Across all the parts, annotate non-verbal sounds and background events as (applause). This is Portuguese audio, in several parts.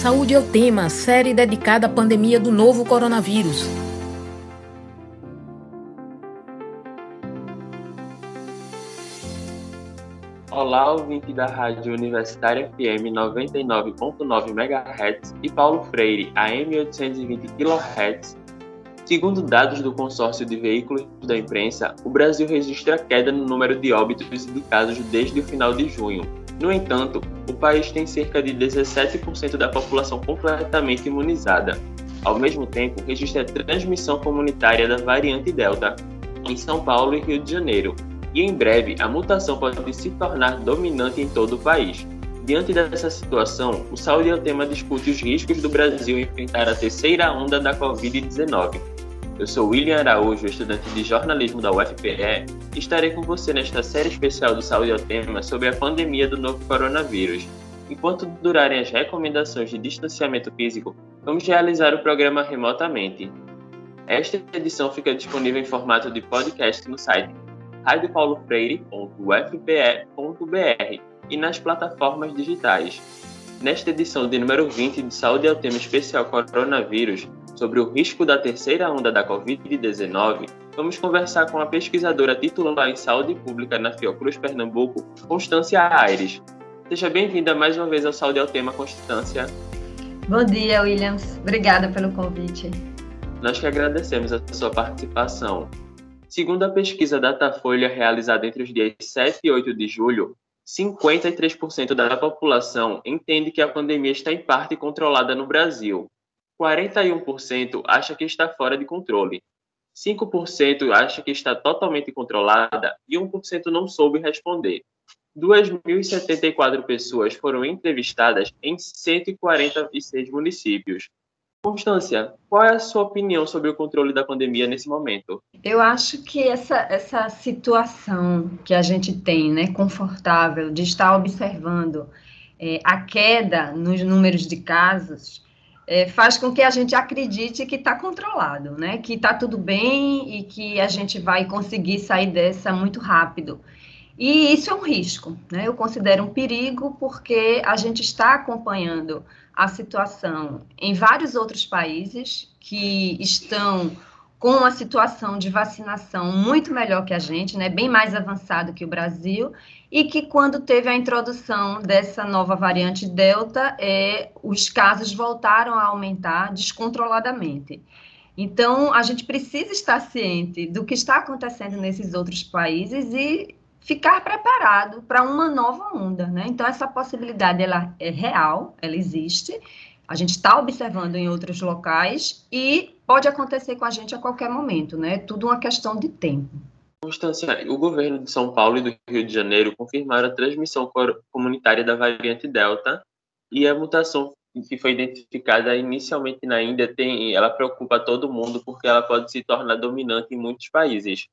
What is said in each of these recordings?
Saúde é o tema, série dedicada à pandemia do novo coronavírus. Olá, ouvinte da Rádio Universitária FM 99.9 MHz e Paulo Freire AM 820 kHz. Segundo dados do consórcio de veículos da imprensa, o Brasil registra queda no número de óbitos e de casos desde o final de junho. No entanto, o país tem cerca de 17% da população completamente imunizada. Ao mesmo tempo, registra transmissão comunitária da variante Delta em São Paulo e Rio de Janeiro, e em breve a mutação pode se tornar dominante em todo o país. Diante dessa situação, o Saúde é o tema discute os riscos do Brasil enfrentar a terceira onda da Covid-19. Eu sou William Araújo, estudante de jornalismo da UFPE, e estarei com você nesta série especial do Saúde ao Tema sobre a pandemia do novo coronavírus. Enquanto durarem as recomendações de distanciamento físico, vamos realizar o programa remotamente. Esta edição fica disponível em formato de podcast no site radiopaulofreire.ufpe.br e nas plataformas digitais. Nesta edição de número 20 de Saúde ao Tema Especial Coronavírus, sobre o risco da terceira onda da Covid-19, vamos conversar com a pesquisadora titular em Saúde Pública na Fiocruz Pernambuco, Constância Aires. Seja bem-vinda mais uma vez ao Saúde ao Tema, Constância. Bom dia, Williams. Obrigada pelo convite. Nós que agradecemos a sua participação. Segundo a pesquisa Datafolha realizada entre os dias 7 e 8 de julho, 53% da população entende que a pandemia está em parte controlada no Brasil. 41% acha que está fora de controle. 5% acha que está totalmente controlada e 1% não soube responder. 2.074 pessoas foram entrevistadas em 146 municípios. Constância, qual é a sua opinião sobre o controle da pandemia nesse momento? Eu acho que essa, essa situação que a gente tem, né, confortável, de estar observando é, a queda nos números de casos, é, faz com que a gente acredite que está controlado, né, que está tudo bem e que a gente vai conseguir sair dessa muito rápido. E isso é um risco, né? Eu considero um perigo porque a gente está acompanhando a situação em vários outros países que estão com uma situação de vacinação muito melhor que a gente, né, bem mais avançado que o Brasil, e que quando teve a introdução dessa nova variante Delta, é, os casos voltaram a aumentar descontroladamente. Então, a gente precisa estar ciente do que está acontecendo nesses outros países e ficar preparado para uma nova onda, né? Então essa possibilidade ela é real, ela existe. A gente está observando em outros locais e pode acontecer com a gente a qualquer momento, né? Tudo uma questão de tempo. Constância, o governo de São Paulo e do Rio de Janeiro confirmaram a transmissão comunitária da variante Delta e a mutação que foi identificada inicialmente na Índia tem, ela preocupa todo mundo porque ela pode se tornar dominante em muitos países.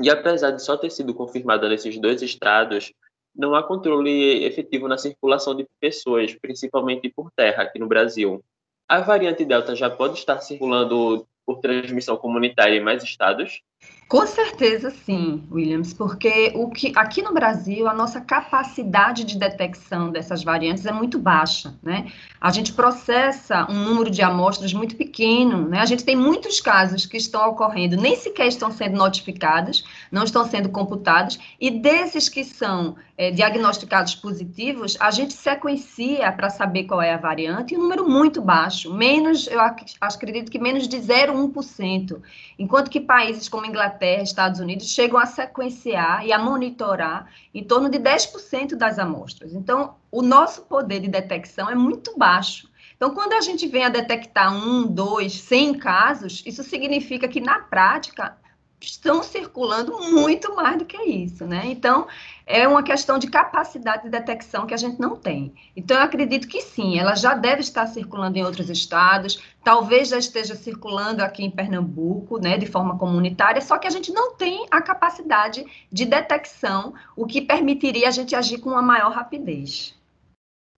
E apesar de só ter sido confirmada nesses dois estados, não há controle efetivo na circulação de pessoas, principalmente por terra aqui no Brasil. A variante Delta já pode estar circulando por transmissão comunitária em mais estados? Com certeza sim, Williams, porque o que aqui no Brasil a nossa capacidade de detecção dessas variantes é muito baixa, né? A gente processa um número de amostras muito pequeno, né? A gente tem muitos casos que estão ocorrendo, nem sequer estão sendo notificados, não estão sendo computados, e desses que são é, diagnosticados positivos, a gente sequencia para saber qual é a variante, e um número muito baixo, menos, eu acredito que menos de 0,1%, enquanto que países como Inglaterra Estados Unidos, chegam a sequenciar e a monitorar em torno de 10% das amostras. Então, o nosso poder de detecção é muito baixo. Então, quando a gente vem a detectar um, dois, cem casos, isso significa que, na prática, estão circulando muito mais do que isso, né? Então, é uma questão de capacidade de detecção que a gente não tem. Então, eu acredito que sim, ela já deve estar circulando em outros estados, talvez já esteja circulando aqui em Pernambuco, né, de forma comunitária, só que a gente não tem a capacidade de detecção, o que permitiria a gente agir com uma maior rapidez.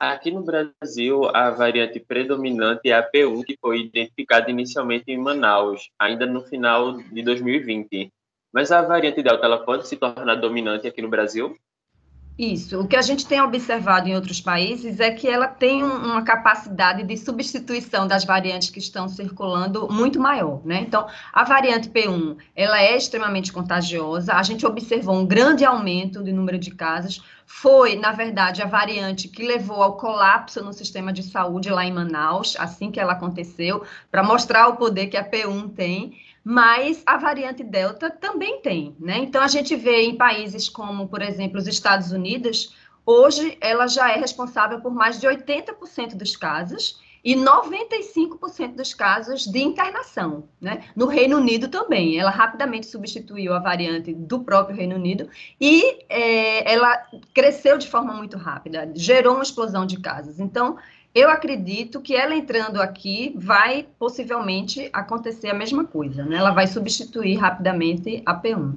Aqui no Brasil, a variante predominante é a P1, que foi identificada inicialmente em Manaus, ainda no final de 2020. Mas a variante Delta ela pode se tornar dominante aqui no Brasil? Isso. O que a gente tem observado em outros países é que ela tem uma capacidade de substituição das variantes que estão circulando muito maior, né? Então, a variante P1, ela é extremamente contagiosa. A gente observou um grande aumento de número de casos. Foi, na verdade, a variante que levou ao colapso no sistema de saúde lá em Manaus, assim que ela aconteceu, para mostrar o poder que a P1 tem mas a variante Delta também tem, né? Então a gente vê em países como, por exemplo, os Estados Unidos, hoje ela já é responsável por mais de 80% dos casos e 95% dos casos de internação, né? No Reino Unido também, ela rapidamente substituiu a variante do próprio Reino Unido e é, ela cresceu de forma muito rápida, gerou uma explosão de casos. Então, eu acredito que ela entrando aqui vai possivelmente acontecer a mesma coisa, né? Ela vai substituir rapidamente a P1.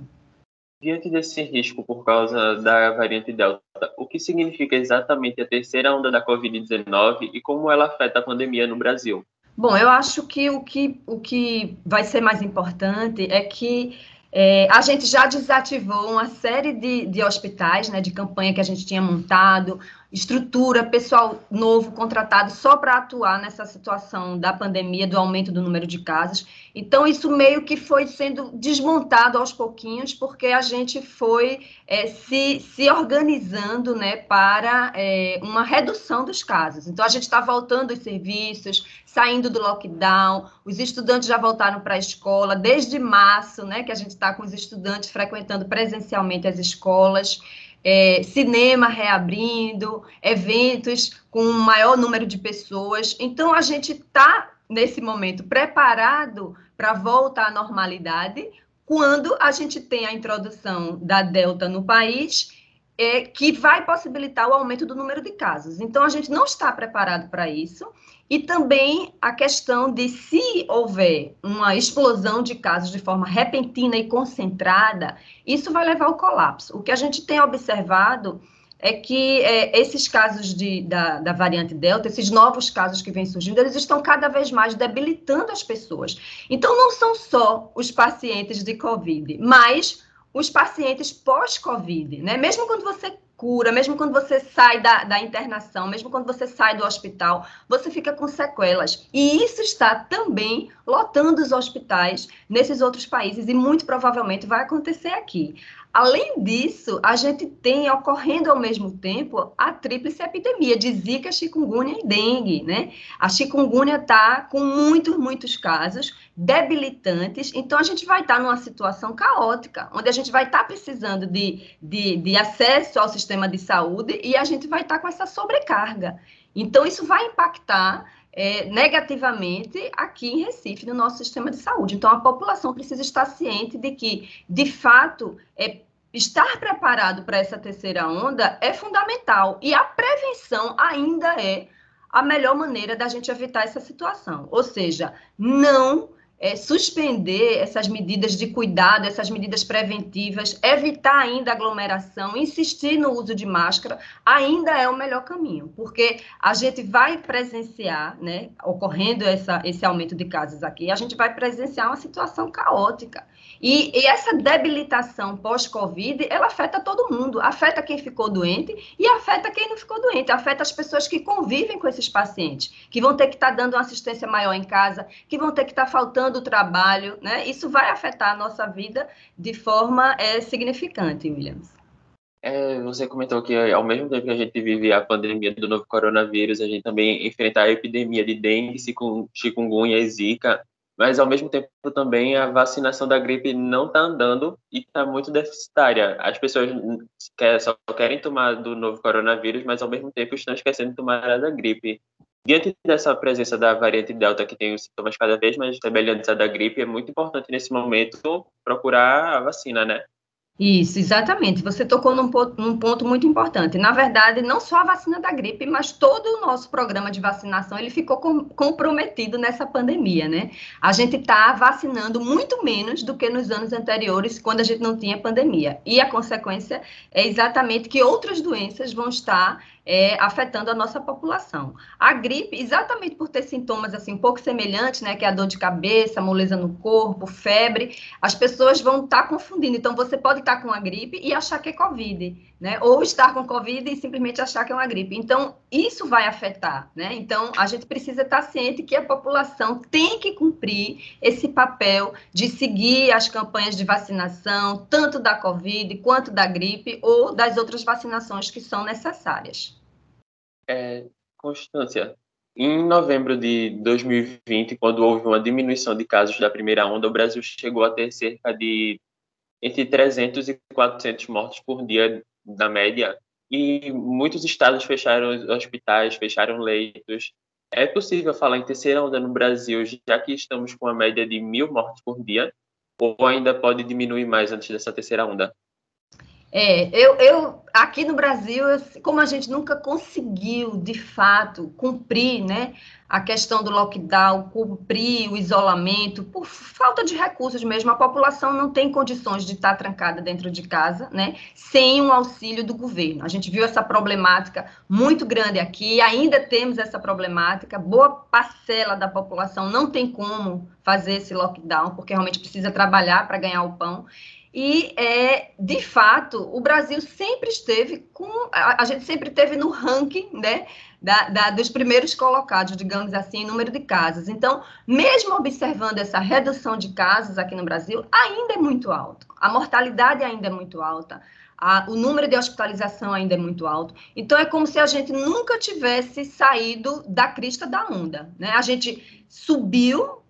Diante desse risco por causa da variante Delta, o que significa exatamente a terceira onda da Covid-19 e como ela afeta a pandemia no Brasil? Bom, eu acho que o que, o que vai ser mais importante é que é, a gente já desativou uma série de, de hospitais, né, de campanha que a gente tinha montado, estrutura, pessoal novo contratado só para atuar nessa situação da pandemia, do aumento do número de casos. Então, isso meio que foi sendo desmontado aos pouquinhos, porque a gente foi é, se, se organizando né, para é, uma redução dos casos. Então, a gente está voltando os serviços, saindo do lockdown, os estudantes já voltaram para a escola, desde março, né, que a gente está com os estudantes frequentando presencialmente as escolas é, cinema reabrindo, eventos com um maior número de pessoas. Então, a gente está, nesse momento, preparado para voltar à normalidade quando a gente tem a introdução da Delta no país é, que vai possibilitar o aumento do número de casos. Então, a gente não está preparado para isso. E também a questão de se houver uma explosão de casos de forma repentina e concentrada, isso vai levar ao colapso. O que a gente tem observado é que é, esses casos de, da, da, variante Delta, esses novos casos que vêm surgindo, eles estão cada vez mais debilitando as pessoas. Então, não são só os pacientes de Covid, mas os pacientes pós-Covid, né? Mesmo quando você cura, mesmo quando você sai da, da internação, mesmo quando você sai do hospital, você fica com sequelas. E isso está também lotando os hospitais nesses outros países e muito provavelmente vai acontecer aqui. Além disso, a gente tem ocorrendo ao mesmo tempo a tríplice epidemia de zika, chikungunya e dengue, né? A chikungunya está com muitos, muitos casos debilitantes, então a gente vai estar numa situação caótica, onde a gente vai estar precisando de, de, de, acesso ao sistema de saúde e a gente vai estar com essa sobrecarga. Então, isso vai impactar é, negativamente aqui em Recife, no nosso sistema de saúde. Então, a população precisa estar ciente de que, de fato, é, estar preparado para essa terceira onda é fundamental. E a prevenção ainda é a melhor maneira da gente evitar essa situação. Ou seja, não é, suspender essas medidas de cuidado, essas medidas preventivas, evitar ainda aglomeração, insistir no uso de máscara, ainda é o melhor caminho, porque a gente vai presenciar, né, ocorrendo essa, esse aumento de casos aqui, a gente vai presenciar uma situação caótica. E, e essa debilitação pós-Covid, ela afeta todo mundo, afeta quem ficou doente e afeta quem não ficou doente, afeta as pessoas que convivem com esses pacientes, que vão ter que estar dando uma assistência maior em casa, que vão ter que estar faltando do trabalho, né? Isso vai afetar a nossa vida de forma é, significante, Williams. É, você comentou que ao mesmo tempo que a gente vive a pandemia do novo coronavírus, a gente também enfrenta a epidemia de dengue, chikungunya e zika, mas ao mesmo tempo também a vacinação da gripe não está andando e está muito deficitária. As pessoas só querem tomar do novo coronavírus, mas ao mesmo tempo estão esquecendo de tomar a da gripe. Diante dessa presença da variante Delta, que tem os sintomas cada vez mais semelhantes à da gripe, é muito importante nesse momento procurar a vacina, né? Isso, exatamente. Você tocou num ponto, num ponto, muito importante. Na verdade, não só a vacina da gripe, mas todo o nosso programa de vacinação ele ficou com, comprometido nessa pandemia, né? A gente está vacinando muito menos do que nos anos anteriores, quando a gente não tinha pandemia. E a consequência é exatamente que outras doenças vão estar é, afetando a nossa população. A gripe, exatamente por ter sintomas assim um pouco semelhantes, né, que é a dor de cabeça, moleza no corpo, febre, as pessoas vão estar tá confundindo. Então, você pode estar tá com a gripe e achar que é Covid. Né? Ou estar com Covid e simplesmente achar que é uma gripe. Então, isso vai afetar, né? Então, a gente precisa estar ciente que a população tem que cumprir esse papel de seguir as campanhas de vacinação, tanto da Covid quanto da gripe ou das outras vacinações que são necessárias. É, Constância, em novembro de 2020, quando houve uma diminuição de casos da primeira onda, o Brasil chegou a ter cerca de entre 300 e 400 mortos por dia da média, e muitos estados fecharam hospitais, fecharam leitos. É possível falar em terceira onda no Brasil, já que estamos com uma média de mil mortes por dia, ou ainda pode diminuir mais antes dessa terceira onda? É, eu, eu aqui no Brasil, eu, como a gente nunca conseguiu, de fato, cumprir, né, a questão do lockdown, cumprir o isolamento, por falta de recursos mesmo, a população não tem condições de estar trancada dentro de casa, né, sem um auxílio do governo. A gente viu essa problemática muito grande aqui, ainda temos essa problemática, boa parcela da população não tem como fazer esse lockdown, porque realmente precisa trabalhar para ganhar o pão. E, é, de fato, o Brasil sempre esteve com. A, a gente sempre esteve no ranking né, da, da, dos primeiros colocados, digamos assim, em número de casos. Então, mesmo observando essa redução de casos aqui no Brasil, ainda é muito alto. A mortalidade ainda é muito alta. A, o número de hospitalização ainda é muito alto. Então, é como se a gente nunca tivesse saído da crista da onda. Né? A gente subiu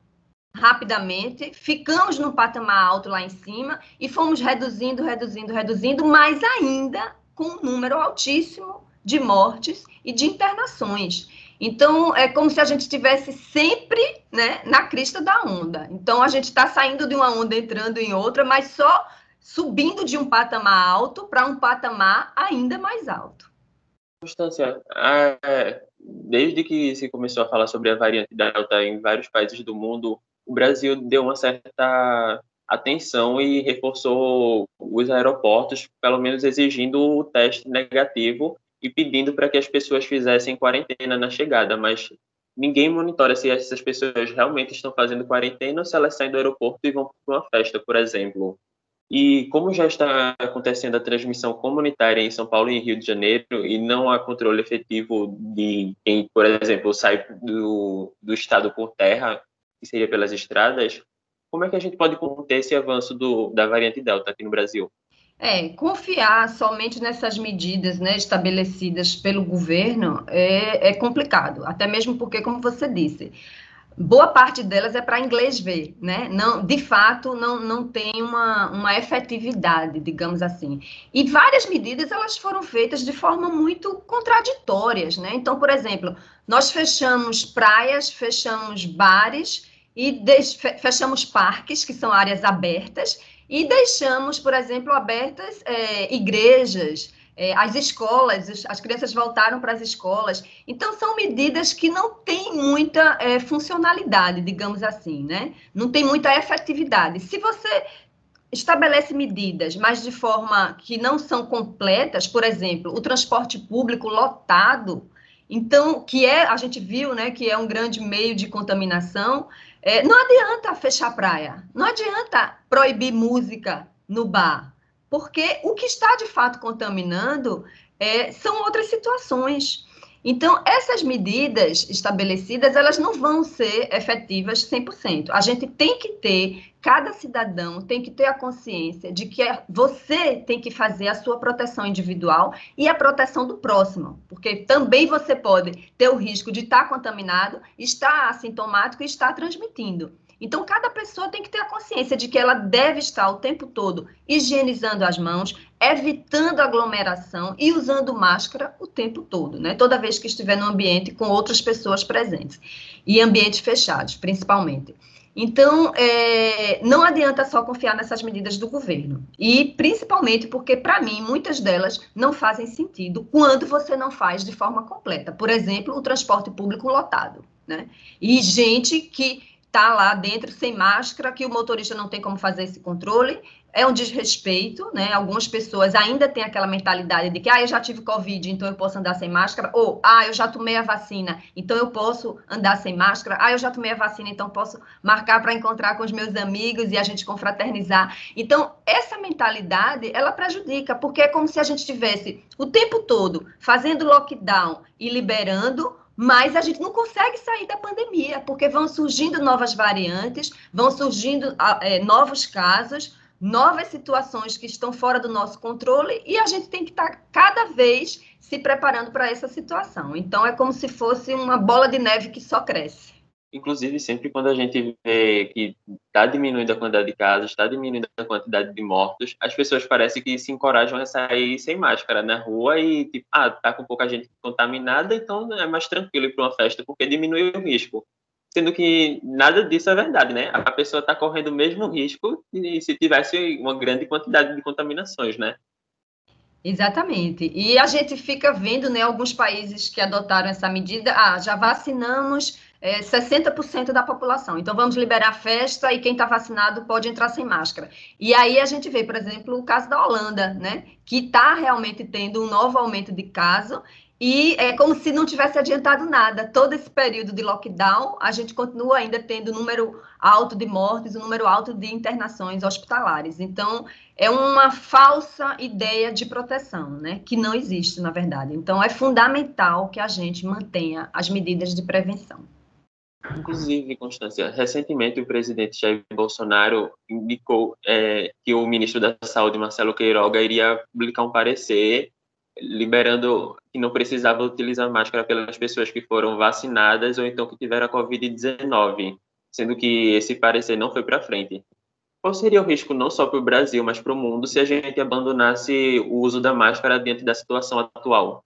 rapidamente, ficamos no patamar alto lá em cima e fomos reduzindo, reduzindo, reduzindo, mas ainda com um número altíssimo de mortes e de internações. Então, é como se a gente estivesse sempre né, na crista da onda. Então, a gente está saindo de uma onda, entrando em outra, mas só subindo de um patamar alto para um patamar ainda mais alto. Constância, desde que se começou a falar sobre a variante Delta em vários países do mundo, o Brasil deu uma certa atenção e reforçou os aeroportos, pelo menos exigindo o teste negativo e pedindo para que as pessoas fizessem quarentena na chegada, mas ninguém monitora se essas pessoas realmente estão fazendo quarentena ou se elas saem do aeroporto e vão para uma festa, por exemplo. E como já está acontecendo a transmissão comunitária em São Paulo e Rio de Janeiro e não há controle efetivo de quem, por exemplo, sai do, do estado por terra, que seria pelas estradas, como é que a gente pode conter esse avanço do, da variante Delta aqui no Brasil? É, confiar somente nessas medidas né, estabelecidas pelo governo é, é complicado, até mesmo porque, como você disse, boa parte delas é para inglês ver, né? Não, de fato, não, não tem uma, uma efetividade, digamos assim. E várias medidas elas foram feitas de forma muito contraditórias, né? Então, por exemplo, nós fechamos praias, fechamos bares, e fechamos parques, que são áreas abertas, e deixamos, por exemplo, abertas é, igrejas, é, as escolas, as crianças voltaram para as escolas. Então, são medidas que não têm muita é, funcionalidade, digamos assim, né? Não tem muita efetividade. Se você estabelece medidas, mas de forma que não são completas, por exemplo, o transporte público lotado, então, que é, a gente viu, né, que é um grande meio de contaminação, é, não adianta fechar praia, não adianta proibir música no bar, porque o que está de fato contaminando é, são outras situações. Então, essas medidas estabelecidas, elas não vão ser efetivas 100%. A gente tem que ter, cada cidadão tem que ter a consciência de que é, você tem que fazer a sua proteção individual e a proteção do próximo, porque também você pode ter o risco de estar contaminado, estar assintomático e estar transmitindo. Então, cada pessoa tem que ter a consciência de que ela deve estar o tempo todo higienizando as mãos, evitando aglomeração e usando máscara o tempo todo, né? Toda vez que estiver no ambiente com outras pessoas presentes. E ambientes fechados, principalmente. Então, é, não adianta só confiar nessas medidas do governo. E principalmente porque, para mim, muitas delas não fazem sentido quando você não faz de forma completa. Por exemplo, o transporte público lotado. Né? E gente que está lá dentro sem máscara, que o motorista não tem como fazer esse controle, é um desrespeito, né? Algumas pessoas ainda têm aquela mentalidade de que, ah, eu já tive Covid, então eu posso andar sem máscara, ou, ah, eu já tomei a vacina, então eu posso andar sem máscara, ah, eu já tomei a vacina, então posso marcar para encontrar com os meus amigos e a gente confraternizar. Então, essa mentalidade, ela prejudica, porque é como se a gente tivesse o tempo todo fazendo lockdown e liberando, mas a gente não consegue sair da pandemia, porque vão surgindo novas variantes, vão surgindo é, novos casos, novas situações que estão fora do nosso controle e a gente tem que estar tá cada vez se preparando para essa situação. Então, é como se fosse uma bola de neve que só cresce. Inclusive, sempre quando a gente vê que está diminuindo a quantidade de casos, está diminuindo a quantidade de mortos, as pessoas parecem que se encorajam a sair sem máscara na rua e, tipo, ah, tá com pouca gente contaminada, então é mais tranquilo ir para uma festa, porque diminui o risco sendo que nada disso é verdade, né? A pessoa está correndo o mesmo risco se tivesse uma grande quantidade de contaminações, né? Exatamente. E a gente fica vendo, né, alguns países que adotaram essa medida, ah, já vacinamos é, 60% da população, então vamos liberar festa e quem está vacinado pode entrar sem máscara. E aí a gente vê, por exemplo, o caso da Holanda, né, que está realmente tendo um novo aumento de caso e é como se não tivesse adiantado nada. Todo esse período de lockdown, a gente continua ainda tendo número alto de mortes, um número alto de internações hospitalares. Então, é uma falsa ideia de proteção, né? Que não existe, na verdade. Então, é fundamental que a gente mantenha as medidas de prevenção. Inclusive, Constância, recentemente o presidente Jair Bolsonaro indicou é, que o ministro da Saúde, Marcelo Queiroga, iria publicar um parecer liberando que não precisava utilizar máscara pelas pessoas que foram vacinadas ou então que tiveram a Covid-19, sendo que esse parecer não foi para frente. Qual seria o risco não só para o Brasil, mas para o mundo se a gente abandonasse o uso da máscara diante da situação atual?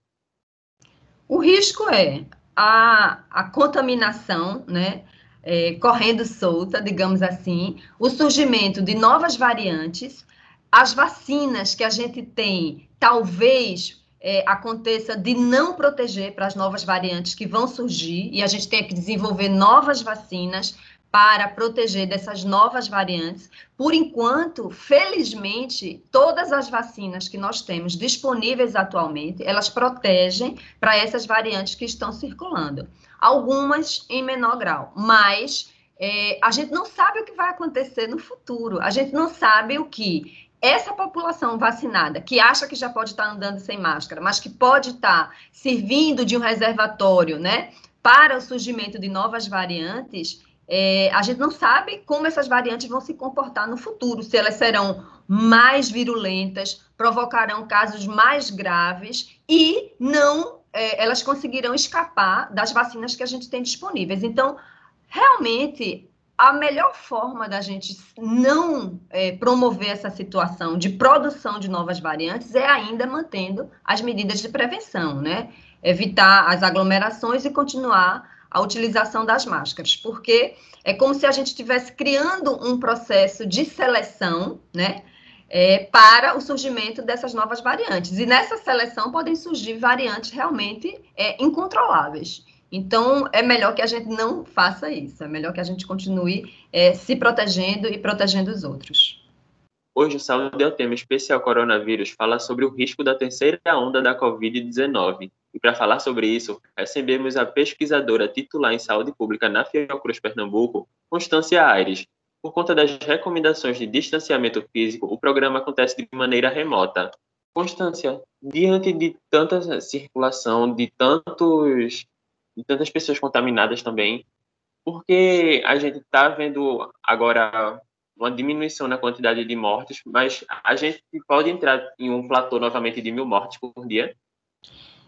O risco é a, a contaminação, né? É, correndo solta, digamos assim, o surgimento de novas variantes, as vacinas que a gente tem, talvez é, aconteça de não proteger para as novas variantes que vão surgir, e a gente tem que desenvolver novas vacinas para proteger dessas novas variantes. Por enquanto, felizmente, todas as vacinas que nós temos disponíveis atualmente, elas protegem para essas variantes que estão circulando. Algumas em menor grau, mas é, a gente não sabe o que vai acontecer no futuro. A gente não sabe o que essa população vacinada, que acha que já pode estar andando sem máscara, mas que pode estar servindo de um reservatório, né, para o surgimento de novas variantes, é, a gente não sabe como essas variantes vão se comportar no futuro, se elas serão mais virulentas, provocarão casos mais graves e não é, elas conseguirão escapar das vacinas que a gente tem disponíveis. Então, realmente, a melhor forma da gente não é, promover essa situação de produção de novas variantes é ainda mantendo as medidas de prevenção, né? Evitar as aglomerações e continuar a utilização das máscaras, porque é como se a gente estivesse criando um processo de seleção, né? É, para o surgimento dessas novas variantes. E nessa seleção podem surgir variantes realmente é, incontroláveis. Então, é melhor que a gente não faça isso, é melhor que a gente continue é, se protegendo e protegendo os outros. Hoje, o Saúde é o tema especial coronavírus fala sobre o risco da terceira onda da Covid-19. E para falar sobre isso, recebemos a pesquisadora titular em saúde pública na Fiocruz Pernambuco, Constância Aires. Por conta das recomendações de distanciamento físico, o programa acontece de maneira remota. Constância, diante de tanta circulação, de tantos de tantas pessoas contaminadas também, porque a gente está vendo agora uma diminuição na quantidade de mortes, mas a gente pode entrar em um platô novamente de mil mortes por dia.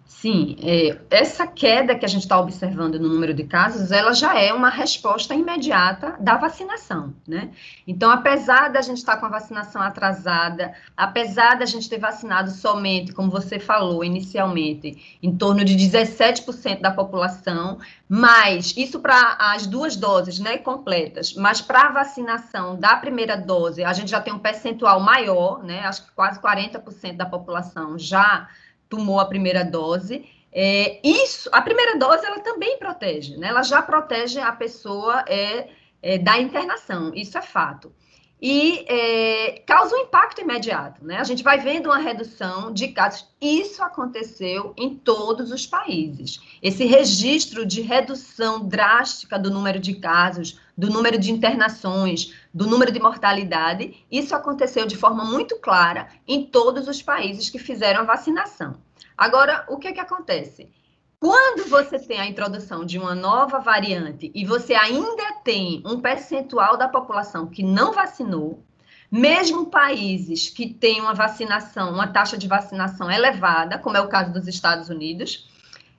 Sim, é, essa queda que a gente está observando no número de casos, ela já é uma resposta imediata da vacinação, né? Então, apesar da gente estar tá com a vacinação atrasada, apesar da gente ter vacinado somente, como você falou inicialmente, em torno de 17% da população, mas isso para as duas doses, né, completas, mas para a vacinação da primeira dose, a gente já tem um percentual maior, né? Acho que quase 40% da população já tomou a primeira dose. É, isso, a primeira dose, ela também protege, né? Ela já protege a pessoa é, é, da internação, isso é fato. e é, causa um impacto imediato. Né? A gente vai vendo uma redução de casos. Isso aconteceu em todos os países. Esse registro de redução drástica do número de casos, do número de internações, do número de mortalidade, isso aconteceu de forma muito clara em todos os países que fizeram a vacinação. Agora, o que, é que acontece? Quando você tem a introdução de uma nova variante e você ainda tem um percentual da população que não vacinou, mesmo países que têm uma vacinação, uma taxa de vacinação elevada, como é o caso dos Estados Unidos,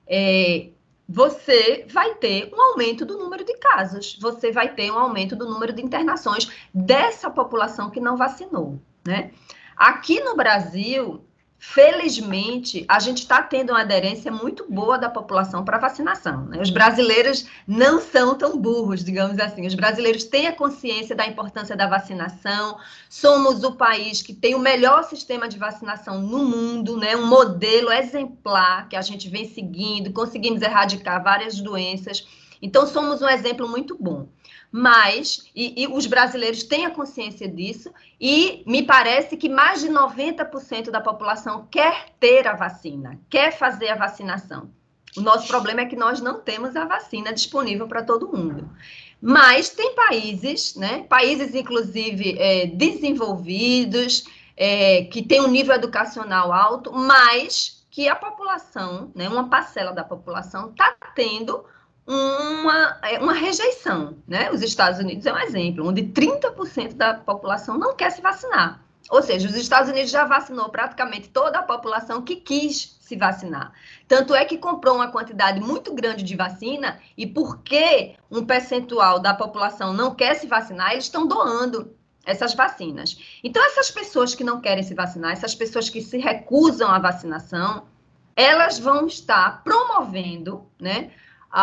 é, você vai ter um aumento do número de casos, você vai ter um aumento do número de internações dessa população que não vacinou, né? Aqui no Brasil, Felizmente, a gente está tendo uma aderência muito boa da população para vacinação. Né? Os brasileiros não são tão burros, digamos assim. Os brasileiros têm a consciência da importância da vacinação. Somos o país que tem o melhor sistema de vacinação no mundo, né? um modelo exemplar que a gente vem seguindo, conseguimos erradicar várias doenças. Então, somos um exemplo muito bom mas, e, e, os brasileiros têm a consciência disso, e me parece que mais de 90% da população quer ter a vacina, quer fazer a vacinação. O nosso problema é que nós não temos a vacina disponível para todo mundo. Mas tem países, né, países inclusive é, desenvolvidos, é, que têm um nível educacional alto, mas que a população, né, uma parcela da população, está tendo uma, é, uma rejeição. Né? Os Estados Unidos é um exemplo, onde 30% da população não quer se vacinar. Ou seja, os Estados Unidos já vacinou praticamente toda a população que quis se vacinar. Tanto é que comprou uma quantidade muito grande de vacina, e porque um percentual da população não quer se vacinar, eles estão doando essas vacinas. Então, essas pessoas que não querem se vacinar, essas pessoas que se recusam à vacinação, elas vão estar promovendo, né,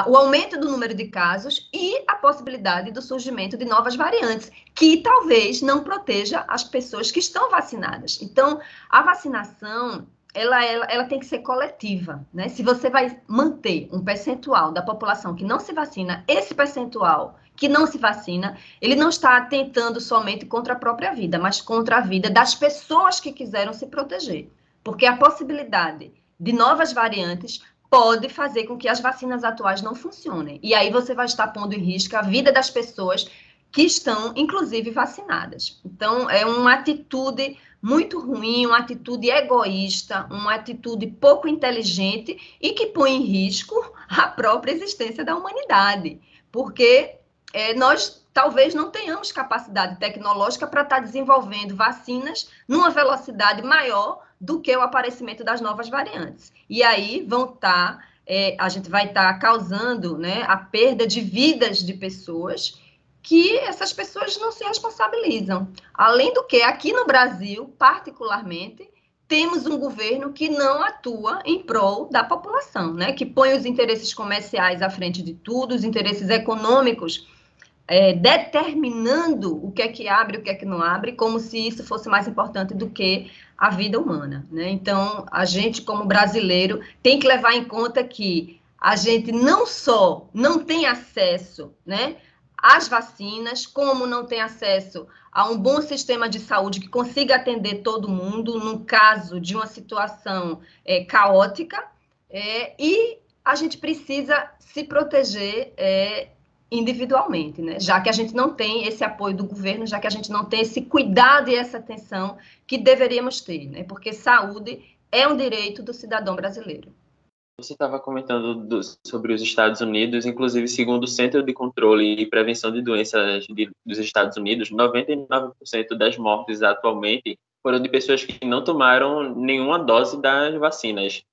o aumento do número de casos e a possibilidade do surgimento de novas variantes, que talvez não proteja as pessoas que estão vacinadas. Então, a vacinação ela, ela, ela, tem que ser coletiva, né? Se você vai manter um percentual da população que não se vacina, esse percentual que não se vacina, ele não está tentando somente contra a própria vida, mas contra a vida das pessoas que quiseram se proteger. Porque a possibilidade de novas variantes pode fazer com que as vacinas atuais não funcionem. E aí você vai estar pondo em risco a vida das pessoas que estão, inclusive, vacinadas. Então, é uma atitude muito ruim, uma atitude egoísta, uma atitude pouco inteligente e que põe em risco a própria existência da humanidade. Porque é, nós talvez não tenhamos capacidade tecnológica para estar desenvolvendo vacinas numa velocidade maior do que o aparecimento das novas variantes. E aí vão estar, tá, é, a gente vai estar tá causando né, a perda de vidas de pessoas que essas pessoas não se responsabilizam. Além do que, aqui no Brasil, particularmente, temos um governo que não atua em prol da população, né? que põe os interesses comerciais à frente de tudo, os interesses econômicos é, determinando o que é que abre, o que é que não abre, como se isso fosse mais importante do que a vida humana. Né? Então, a gente, como brasileiro, tem que levar em conta que a gente não só não tem acesso né, às vacinas, como não tem acesso a um bom sistema de saúde que consiga atender todo mundo no caso de uma situação é, caótica, é, e a gente precisa se proteger é, individualmente, né? Já que a gente não tem esse apoio do governo, já que a gente não tem esse cuidado e essa atenção que deveríamos ter, né? Porque saúde é um direito do cidadão brasileiro. Você estava comentando do, sobre os Estados Unidos, inclusive, segundo o Centro de Controle e Prevenção de Doenças de, dos Estados Unidos, 99% das mortes atualmente foram de pessoas que não tomaram nenhuma dose das vacinas.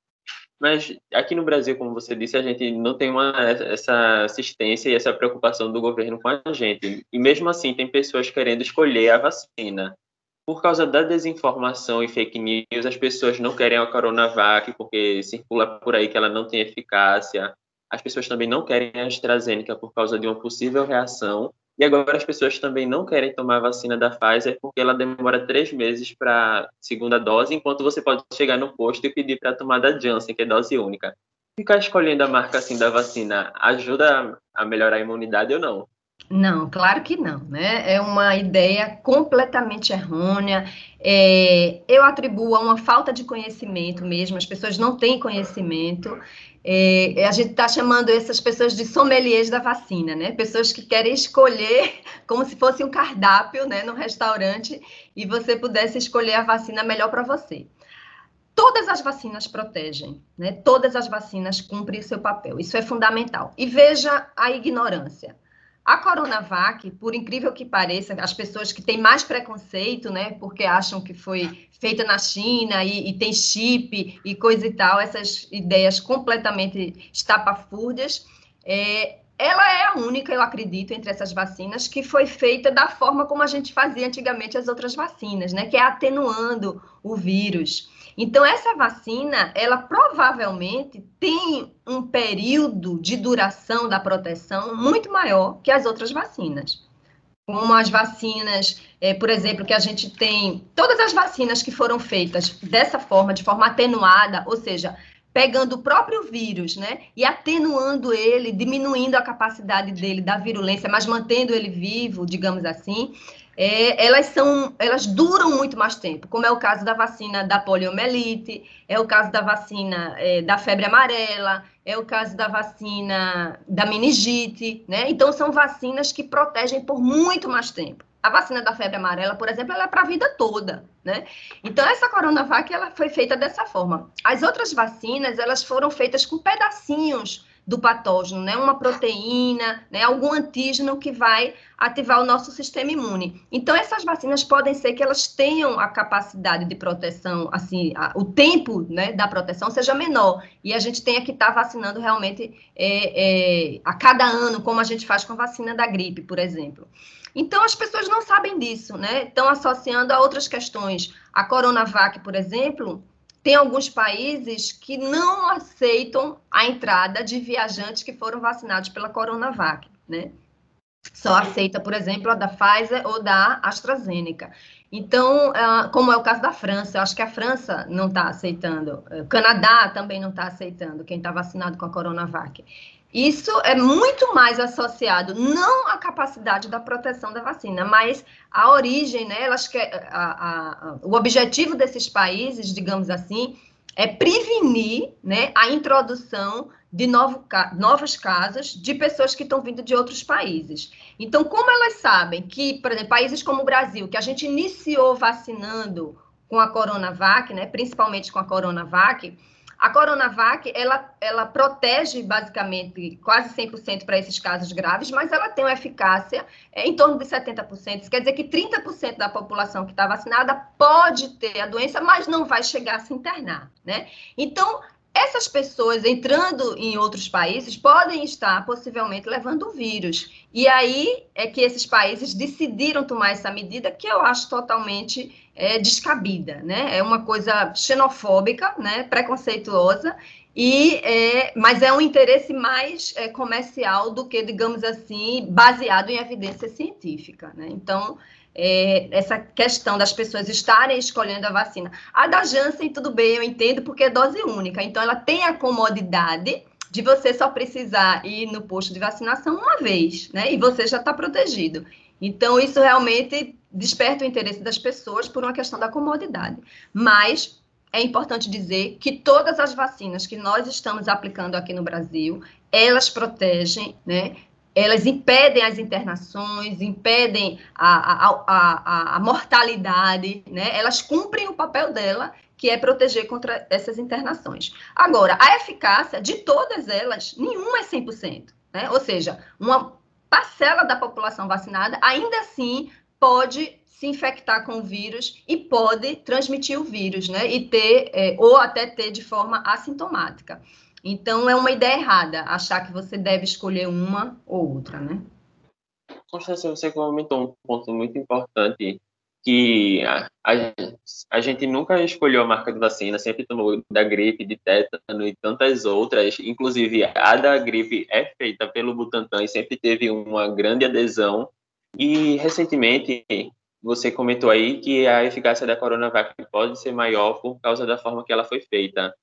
Mas aqui no Brasil, como você disse, a gente não tem uma, essa assistência e essa preocupação do governo com a gente. E mesmo assim, tem pessoas querendo escolher a vacina. Por causa da desinformação e fake news, as pessoas não querem a Coronavac porque circula por aí que ela não tem eficácia. As pessoas também não querem a AstraZeneca por causa de uma possível reação. E agora as pessoas também não querem tomar a vacina da Pfizer porque ela demora três meses para segunda dose, enquanto você pode chegar no posto e pedir para tomar da Janssen, que é dose única. Ficar escolhendo a marca assim da vacina ajuda a melhorar a imunidade ou não? Não, claro que não, né? É uma ideia completamente errônea. É, eu atribuo a uma falta de conhecimento mesmo, as pessoas não têm conhecimento. É, a gente está chamando essas pessoas de sommeliers da vacina, né? Pessoas que querem escolher (laughs) como se fosse um cardápio, né, no restaurante e você pudesse escolher a vacina melhor para você. Todas as vacinas protegem, né? Todas as vacinas cumprem o seu papel. Isso é fundamental. E veja a ignorância. A Coronavac, por incrível que pareça, as pessoas que têm mais preconceito, né, porque acham que foi feita na China e, e tem chip e coisa e tal, essas ideias completamente estapafúrdias, é, ela é a única, eu acredito, entre essas vacinas que foi feita da forma como a gente fazia antigamente as outras vacinas, né, que é atenuando o vírus. Então, essa vacina, ela provavelmente tem um período de duração da proteção muito maior que as outras vacinas. Como as vacinas, é, por exemplo, que a gente tem, todas as vacinas que foram feitas dessa forma, de forma atenuada, ou seja, pegando o próprio vírus, né, e atenuando ele, diminuindo a capacidade dele da virulência, mas mantendo ele vivo, digamos assim, é, elas são, elas duram muito mais tempo, como é o caso da vacina da poliomielite, é o caso da vacina é, da febre amarela, é o caso da vacina da meningite, né? Então são vacinas que protegem por muito mais tempo. A vacina da febre amarela, por exemplo, ela é para a vida toda, né? Então essa Coronavac ela foi feita dessa forma. As outras vacinas, elas foram feitas com pedacinhos do patógeno, né? Uma proteína, né? Algum antígeno que vai ativar o nosso sistema imune. Então, essas vacinas podem ser que elas tenham a capacidade de proteção, assim, a, o tempo, né, da proteção seja menor e a gente tenha que estar tá vacinando realmente é, é, a cada ano, como a gente faz com a vacina da gripe, por exemplo. Então, as pessoas não sabem disso, né? Estão associando a outras questões. A Coronavac, por exemplo, tem alguns países que não aceitam a entrada de viajantes que foram vacinados pela Coronavac, né? Só aceita, por exemplo, a da Pfizer ou da AstraZeneca. Então, ah, como é o caso da França, eu acho que a França não está aceitando, o Canadá também não está aceitando quem está vacinado com a Coronavac. Isso é muito mais associado não à capacidade da proteção da vacina, mas à origem, né? Elas que, a, a, o objetivo desses países, digamos assim, é prevenir né, a introdução de novo, novos casos de pessoas que estão vindo de outros países. Então, como elas sabem que, por exemplo, países como o Brasil, que a gente iniciou vacinando com a Coronavac, né, principalmente com a Coronavac, a Coronavac, ela, ela protege basicamente quase 100% para esses casos graves, mas ela tem uma eficácia é, em torno de 70%. Isso quer dizer que 30% da população que está vacinada pode ter a doença, mas não vai chegar a se internar, né? Então, essas pessoas entrando em outros países podem estar possivelmente levando o vírus. E aí é que esses países decidiram tomar essa medida que eu acho totalmente é, descabida, né? É uma coisa xenofóbica, né? Preconceituosa. E é, mas é um interesse mais é, comercial do que, digamos assim, baseado em evidência científica, né? Então, é, essa questão das pessoas estarem escolhendo a vacina. A da Janssen, tudo bem, eu entendo, porque é dose única. Então, ela tem a comodidade de você só precisar ir no posto de vacinação uma vez, né? E você já está protegido. Então, isso realmente desperta o interesse das pessoas por uma questão da comodidade. Mas é importante dizer que todas as vacinas que nós estamos aplicando aqui no Brasil, elas protegem, né? Elas impedem as internações, impedem a, a, a, a, mortalidade, né? Elas cumprem o papel dela, que é proteger contra essas internações. Agora, a eficácia de todas elas, nenhuma é 100%, né? Ou seja, uma parcela da população vacinada ainda assim pode se infectar com o vírus e pode transmitir o vírus, né? E ter, é, ou até ter de forma assintomática. Então, é uma ideia errada achar que você deve escolher uma ou outra, né? Constância, você comentou um ponto muito importante, que a, a, a, gente nunca escolheu a marca de vacina, sempre tomou da gripe, de tétano e tantas outras, inclusive a da gripe é feita pelo Butantan e sempre teve uma grande adesão, e recentemente você comentou aí que a eficácia da Coronavac pode ser maior por causa da forma que ela foi feita.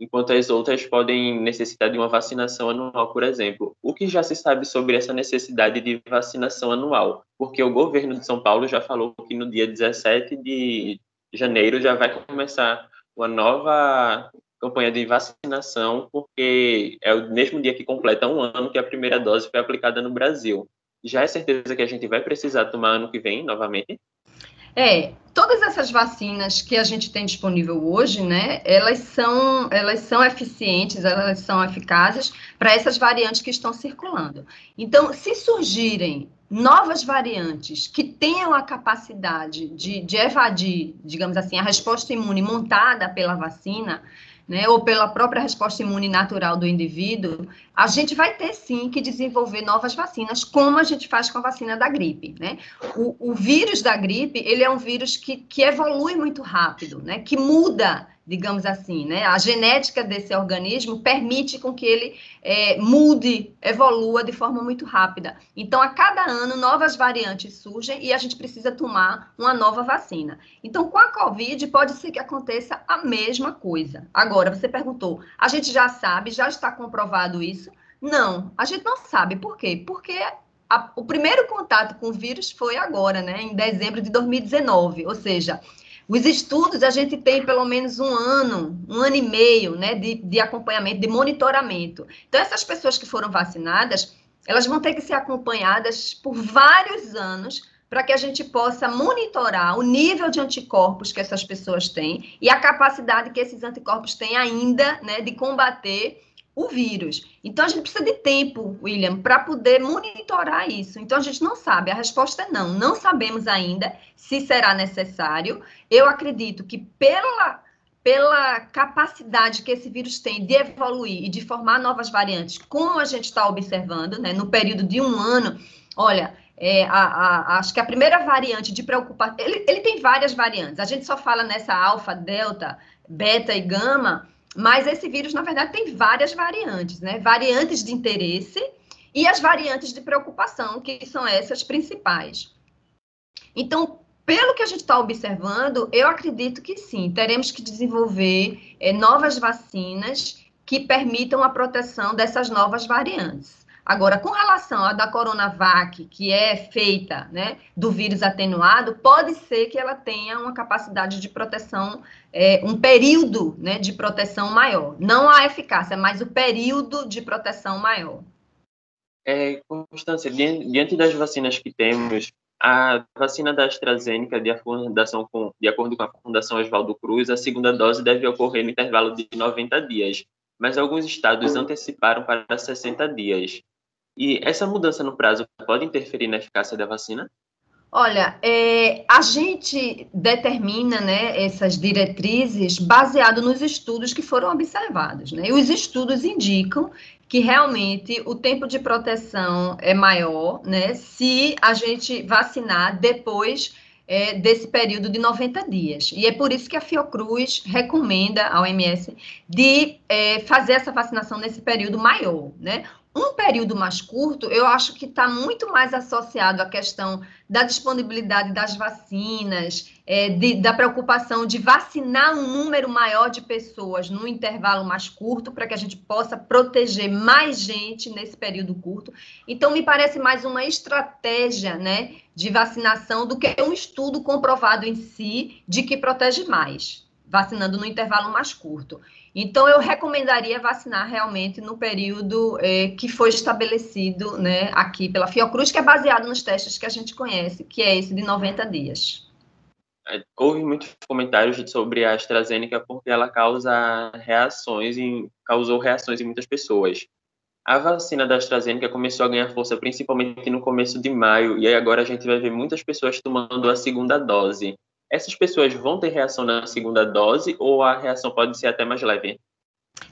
Enquanto as outras podem necessitar de uma vacinação anual, por exemplo. O que já se sabe sobre essa necessidade de vacinação anual? Porque o governo de São Paulo já falou que no dia 17 de janeiro já vai começar uma nova campanha de vacinação, porque é o mesmo dia que completa um ano que a primeira dose foi aplicada no Brasil. Já é certeza que a gente vai precisar tomar ano que vem novamente? É, todas essas vacinas que a gente tem disponível hoje, né, elas são, elas são eficientes, elas são eficazes para essas variantes que estão circulando. Então, se surgirem novas variantes que tenham a capacidade de, de evadir, digamos assim, a resposta imune montada pela vacina, né, ou pela própria resposta imune natural do indivíduo, a gente vai ter sim que desenvolver novas vacinas, como a gente faz com a vacina da gripe, né? O, o vírus da gripe, ele é um vírus que, que evolui muito rápido, né? Que muda digamos assim, né? A genética desse organismo permite com que ele é, mude, evolua de forma muito rápida. Então, a cada ano, novas variantes surgem e a gente precisa tomar uma nova vacina. Então, com a Covid, pode ser que aconteça a mesma coisa. Agora, você perguntou, a gente já sabe, já está comprovado isso? Não, a gente não sabe. Por quê? Porque o primeiro contato com o vírus foi agora, né? Em dezembro de 2019, ou seja, os estudos, a gente tem pelo menos um ano, um ano e meio, né, de, de acompanhamento, de monitoramento. Então, essas pessoas que foram vacinadas, elas vão ter que ser acompanhadas por vários anos para que a gente possa monitorar o nível de anticorpos que essas pessoas têm e a capacidade que esses anticorpos têm ainda, né, de combater o vírus. Então, a gente precisa de tempo, William, para poder monitorar isso. Então, a gente não sabe. A resposta é não. Não sabemos ainda se será necessário. Eu acredito que pela pela capacidade que esse vírus tem de evoluir e de formar novas variantes, como a gente está observando, né, no período de um ano, olha, é, a, a, acho que a primeira variante de preocupação, ele, ele tem várias variantes, a gente só fala nessa alfa, delta, beta e gama, mas esse vírus, na verdade, tem várias variantes, né? Variantes de interesse e as variantes de preocupação, que são essas principais. Então, pelo que a gente está observando, eu acredito que sim, teremos que desenvolver é, novas vacinas que permitam a proteção dessas novas variantes. Agora, com relação à da Coronavac, que é feita né, do vírus atenuado, pode ser que ela tenha uma capacidade de proteção, é, um período né, de proteção maior. Não a eficácia, mas o período de proteção maior. É, Constância, diante das vacinas que temos, a vacina da AstraZeneca, de, com, de acordo com a Fundação Oswaldo Cruz, a segunda dose deve ocorrer no intervalo de 90 dias, mas alguns estados anteciparam para 60 dias. E essa mudança no prazo pode interferir na eficácia da vacina? Olha, é, a gente determina né, essas diretrizes baseado nos estudos que foram observados. Né? E os estudos indicam que realmente o tempo de proteção é maior né, se a gente vacinar depois é, desse período de 90 dias. E é por isso que a Fiocruz recomenda à OMS de é, fazer essa vacinação nesse período maior. Né? Um período mais curto, eu acho que está muito mais associado à questão da disponibilidade das vacinas, é, de, da preocupação de vacinar um número maior de pessoas num intervalo mais curto, para que a gente possa proteger mais gente nesse período curto. Então, me parece mais uma estratégia né, de vacinação do que um estudo comprovado em si de que protege mais, vacinando no intervalo mais curto. Então, eu recomendaria vacinar realmente no período é, que foi estabelecido né, aqui pela Fiocruz, que é baseado nos testes que a gente conhece, que é esse de 90 dias. É, houve muitos comentários sobre a AstraZeneca porque ela causa reações, em, causou reações em muitas pessoas. A vacina da AstraZeneca começou a ganhar força principalmente no começo de maio, e aí agora a gente vai ver muitas pessoas tomando a segunda dose essas pessoas vão ter reação na segunda dose ou a reação pode ser até mais leve?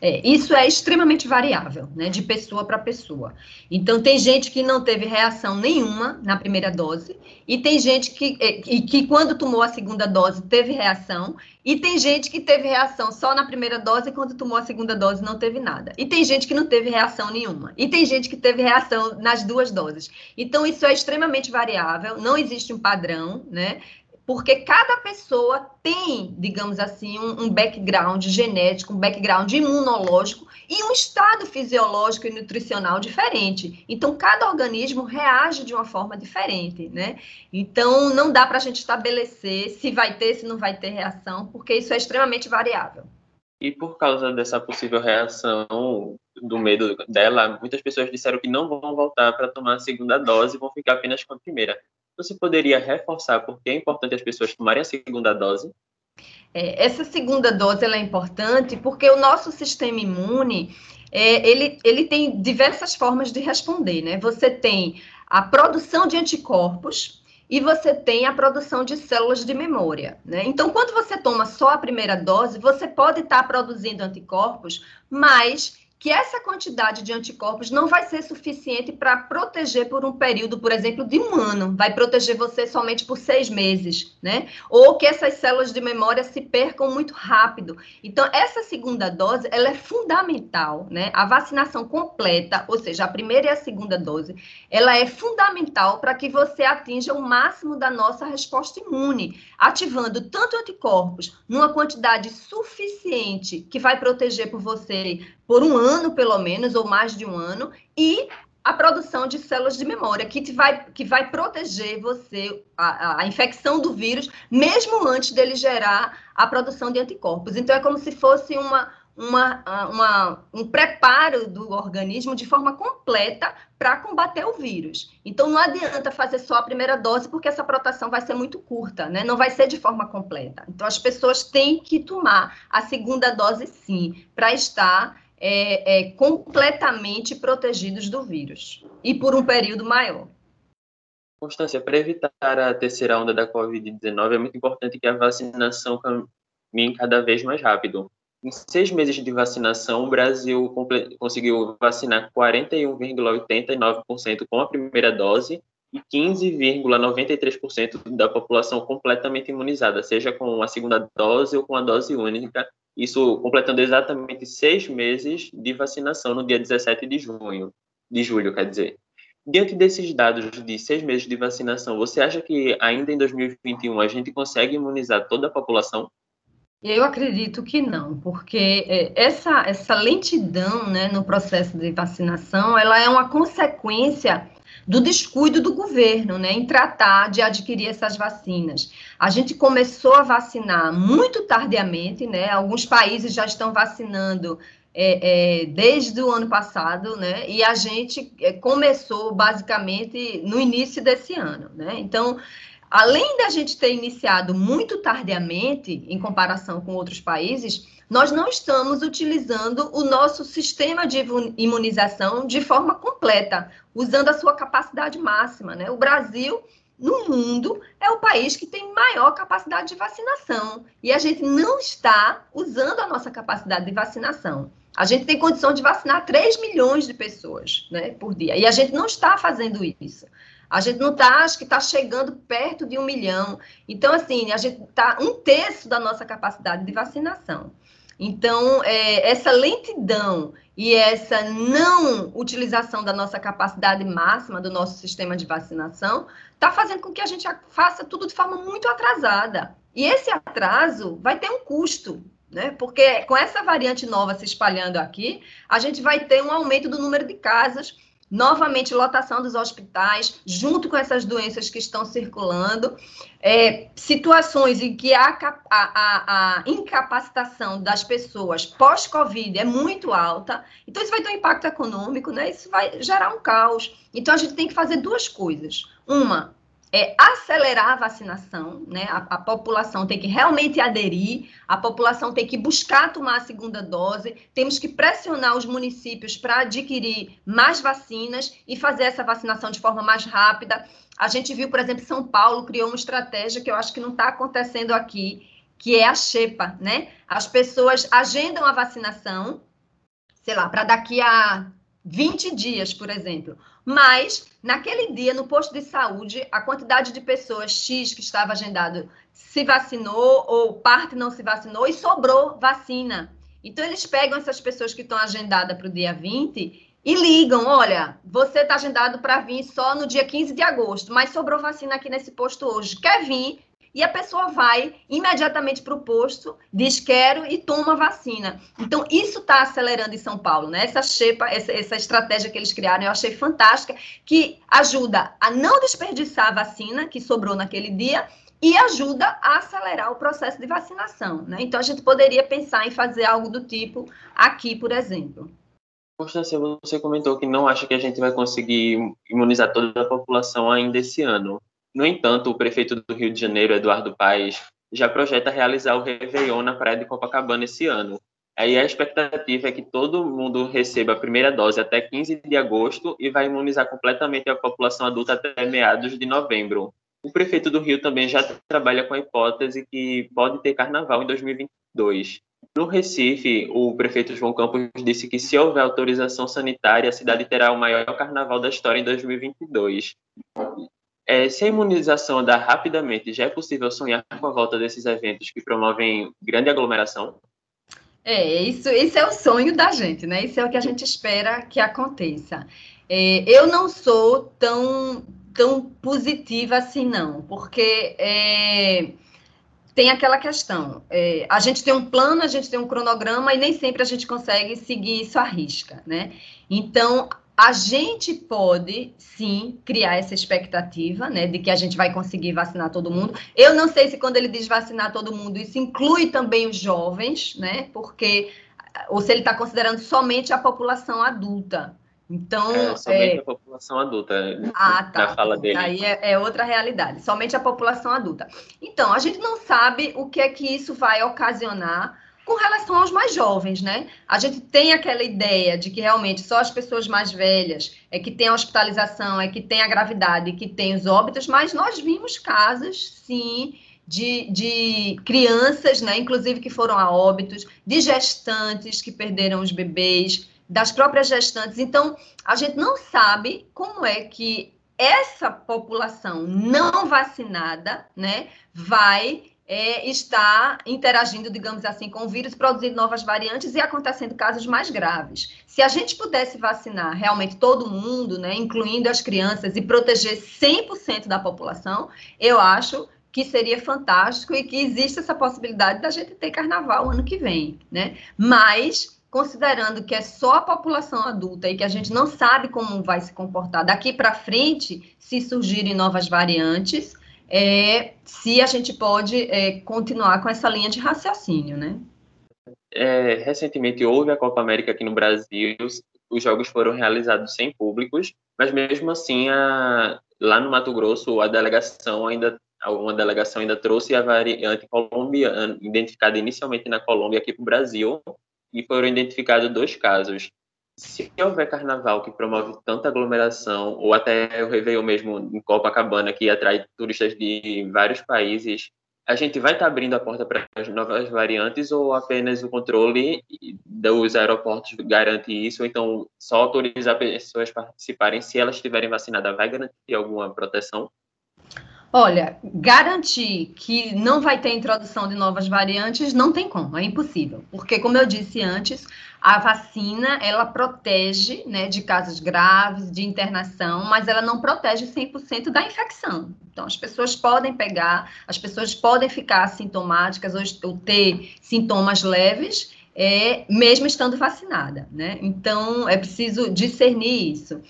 É, isso é extremamente variável, né, de pessoa para pessoa. Então, tem gente que não teve reação nenhuma na primeira dose, e tem gente que, é, e, que quando tomou a segunda dose teve reação, e tem gente que teve reação só na primeira dose e quando tomou a segunda dose não teve nada. E tem gente que não teve reação nenhuma. E tem gente que teve reação nas duas doses. Então, isso é extremamente variável, não existe um padrão, né? Porque cada pessoa tem, digamos assim, um, um, background genético, um background imunológico e um estado fisiológico e nutricional diferente. Então, cada organismo reage de uma forma diferente, né? Então, não dá para a gente estabelecer se vai ter, se não vai ter reação, porque isso é extremamente variável. E por causa dessa possível reação, do medo dela, muitas pessoas disseram que não vão voltar para tomar a segunda dose e vão ficar apenas com a primeira. Você poderia reforçar por que é importante as pessoas tomarem a segunda dose? É, essa segunda dose é importante porque o nosso sistema imune é, ele, ele tem diversas formas de responder, né? Você tem a produção de anticorpos e você tem a produção de células de memória, né? Então, quando você toma só a primeira dose, você pode estar produzindo anticorpos, mas que essa quantidade de anticorpos não vai ser suficiente para proteger por um período, por exemplo, de um ano. Vai proteger você somente por seis meses, né? Ou que essas células de memória se percam muito rápido. Então, essa segunda dose, ela é fundamental, né? A vacinação completa, ou seja, a primeira e a segunda dose, ela é fundamental para que você atinja o máximo da nossa resposta imune, ativando tanto anticorpos numa quantidade suficiente que vai proteger por você por um ano, pelo menos, ou mais de um ano, e a produção de células de memória, que, vai, que vai proteger você, a, a, infecção do vírus, mesmo antes dele gerar a produção de anticorpos. Então, é como se fosse uma, uma, uma, um preparo do organismo de forma completa para combater o vírus. Então, não adianta fazer só a primeira dose, porque essa proteção vai ser muito curta, né? Não vai ser de forma completa. Então, as pessoas têm que tomar a segunda dose, sim, para estar é, é, completamente protegidos do vírus e por um período maior. Constância, para evitar a terceira onda da Covid-19, é muito importante que a vacinação caminhe cada vez mais rápido. Em seis meses de vacinação, o Brasil conseguiu vacinar 41,89% com a primeira dose e 15,93% da população completamente imunizada, seja com a segunda dose ou com a dose única, isso completando exatamente seis meses de vacinação no dia 17 de junho, de julho, quer dizer. Diante desses dados de seis meses de vacinação, você acha que ainda em 2021 a gente consegue imunizar toda a população? Eu acredito que não, porque é, essa, essa lentidão né, no processo de vacinação, ela é uma consequência do descuido do governo né, em tratar de adquirir essas vacinas. A gente começou a vacinar muito tardiamente, né? Alguns países já estão vacinando é, é, desde o ano passado, né? E a gente é, começou basicamente no início desse ano, né? Então, além da gente ter iniciado muito tardiamente em comparação com outros países, nós não estamos utilizando o nosso sistema de imunização de forma completa, usando a sua capacidade máxima. Né? O Brasil, no mundo, é o país que tem maior capacidade de vacinação. E a gente não está usando a nossa capacidade de vacinação. A gente tem condição de vacinar 3 milhões de pessoas né, por dia. E a gente não está fazendo isso. A gente não está, acho que está chegando perto de um milhão. Então, assim, a gente está um terço da nossa capacidade de vacinação. Então, é, essa lentidão e essa não utilização da nossa capacidade máxima do nosso sistema de vacinação está fazendo com que a gente faça tudo de forma muito atrasada. E esse atraso vai ter um custo, né? Porque com essa variante nova se espalhando aqui, a gente vai ter um aumento do número de casos novamente lotação dos hospitais, junto com essas doenças que estão circulando, é, situações em que a, a, a, incapacitação das pessoas pós-Covid é muito alta, então isso vai ter um impacto econômico, né? Isso vai gerar um caos. Então a gente tem que fazer duas coisas. Uma, é, acelerar a vacinação, né? A, a, população tem que realmente aderir, a população tem que buscar tomar a segunda dose, temos que pressionar os municípios para adquirir mais vacinas e fazer essa vacinação de forma mais rápida. A gente viu, por exemplo, São Paulo criou uma estratégia que eu acho que não está acontecendo aqui, que é a Xepa, né? As pessoas agendam a vacinação, sei lá, para daqui a 20 dias, por exemplo. Mas, naquele dia, no posto de saúde, a quantidade de pessoas X que estava agendado se vacinou ou parte não se vacinou e sobrou vacina. Então, eles pegam essas pessoas que estão agendadas para o dia 20 e ligam: olha, você está agendado para vir só no dia 15 de agosto, mas sobrou vacina aqui nesse posto hoje. Quer vir? E a pessoa vai imediatamente para o posto, diz quero e toma vacina. Então, isso está acelerando em São Paulo, né? Essa xepa, essa, essa estratégia que eles criaram, eu achei fantástica, que ajuda a não desperdiçar a vacina que sobrou naquele dia e ajuda a acelerar o processo de vacinação, né? Então, a gente poderia pensar em fazer algo do tipo aqui, por exemplo. Constância, você comentou que não acha que a gente vai conseguir imunizar toda a população ainda esse ano. No entanto, o prefeito do Rio de Janeiro, Eduardo Paes, já projeta realizar o Réveillon na Praia de Copacabana esse ano. Aí a expectativa é que todo mundo receba a primeira dose até 15 de agosto e vai imunizar completamente a população adulta até meados de novembro. O prefeito do Rio também já trabalha com a hipótese que pode ter carnaval em 2022. No Recife, o prefeito João Campos disse que se houver autorização sanitária, a cidade terá o maior carnaval da história em 2022. É, se a imunização andar rapidamente, já é possível sonhar com a volta desses eventos que promovem grande aglomeração? É, isso, isso é o sonho da gente, né? Isso é o que a gente espera que aconteça. É, eu não sou tão, tão positiva assim, não, porque é, tem aquela questão. É, a gente tem um plano, a gente tem um cronograma e nem sempre a gente consegue seguir isso à risca, né? Então, a gente pode sim criar essa expectativa, né, de que a gente vai conseguir vacinar todo mundo. Eu não sei se quando ele diz vacinar todo mundo, isso inclui também os jovens, né, porque ou se ele está considerando somente a população adulta. Então, é, somente é... a população adulta. Ah, tá. Na fala dele. Aí é, é, outra realidade. Somente a população adulta. Então, a gente não sabe o que é que isso vai ocasionar com relação aos mais jovens, né? A gente tem aquela ideia de que realmente só as pessoas mais velhas é que tem a hospitalização, é que tem a gravidade, que tem os óbitos, mas nós vimos casos, sim, de, de crianças, né, inclusive que foram a óbitos, de gestantes que perderam os bebês, das próprias gestantes. Então, a gente não sabe como é que essa população não vacinada, né, vai é, está interagindo, digamos assim, com o vírus, produzindo novas variantes e acontecendo casos mais graves. Se a gente pudesse vacinar realmente todo mundo, né, incluindo as crianças, e proteger 100% da população, eu acho que seria fantástico e que existe essa possibilidade da gente ter carnaval ano que vem, né? Mas considerando que é só a população adulta e que a gente não sabe como vai se comportar daqui para frente, se surgirem novas variantes, é, se a gente pode é, continuar com essa linha de raciocínio, né? É, recentemente houve a Copa América aqui no Brasil, os jogos foram realizados sem públicos, mas mesmo assim, a, lá no Mato Grosso, a delegação ainda uma delegação ainda trouxe a variante colombiana, identificada inicialmente na Colômbia aqui para o Brasil, e foram identificados dois casos se houver carnaval que promove tanta aglomeração, ou até o Réveillon mesmo em Copacabana, que atrai turistas de vários países, a gente vai estar tá abrindo a porta para as novas variantes ou apenas o controle dos aeroportos garante isso? Então, só autorizar pessoas participarem se elas estiverem vacinadas vai garantir alguma proteção? Olha, garantir que não vai ter introdução de novas variantes não tem como, é impossível, porque como eu disse antes, a vacina ela protege, né, de casos graves, de internação, mas ela não protege 100% da infecção. Então as pessoas podem pegar, as pessoas podem ficar assintomáticas ou, ou ter sintomas leves, é, mesmo estando vacinada, né? Então é preciso discernir isso.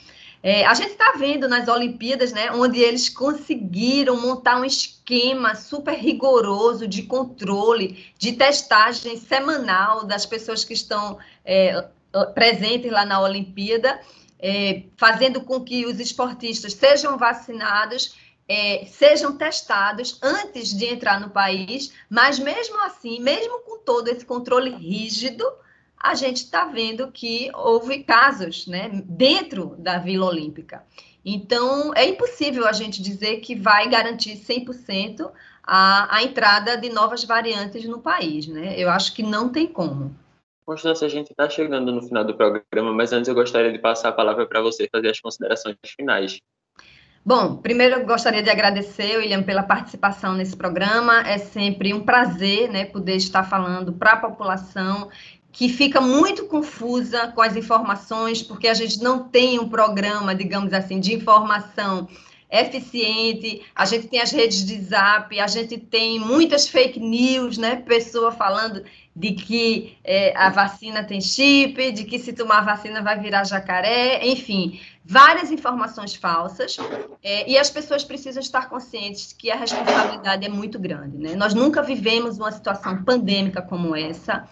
É, a gente está vendo nas Olimpíadas, né, onde eles conseguiram montar um esquema super rigoroso de controle, de testagem semanal das pessoas que estão é, presentes lá na Olimpíada, é, fazendo com que os esportistas sejam vacinados, é, sejam testados antes de entrar no país, mas mesmo assim, mesmo com todo esse controle rígido, a gente está vendo que houve casos né, dentro da Vila Olímpica. Então, é impossível a gente dizer que vai garantir 100% a, a entrada de novas variantes no país. Né? Eu acho que não tem como. Constância, a gente está chegando no final do programa, mas antes eu gostaria de passar a palavra para você fazer as considerações finais. Bom, primeiro eu gostaria de agradecer, William, pela participação nesse programa. É sempre um prazer né, poder estar falando para a população que fica muito confusa com as informações, porque a gente não tem um programa, digamos assim, de informação eficiente, a gente tem as redes de zap, a gente tem muitas fake news, né? Pessoa falando de que é, a vacina tem chip, de que se tomar vacina vai virar jacaré, enfim, várias informações falsas, é, e as pessoas precisam estar conscientes que a responsabilidade é muito grande, né? Nós nunca vivemos uma situação pandêmica como essa,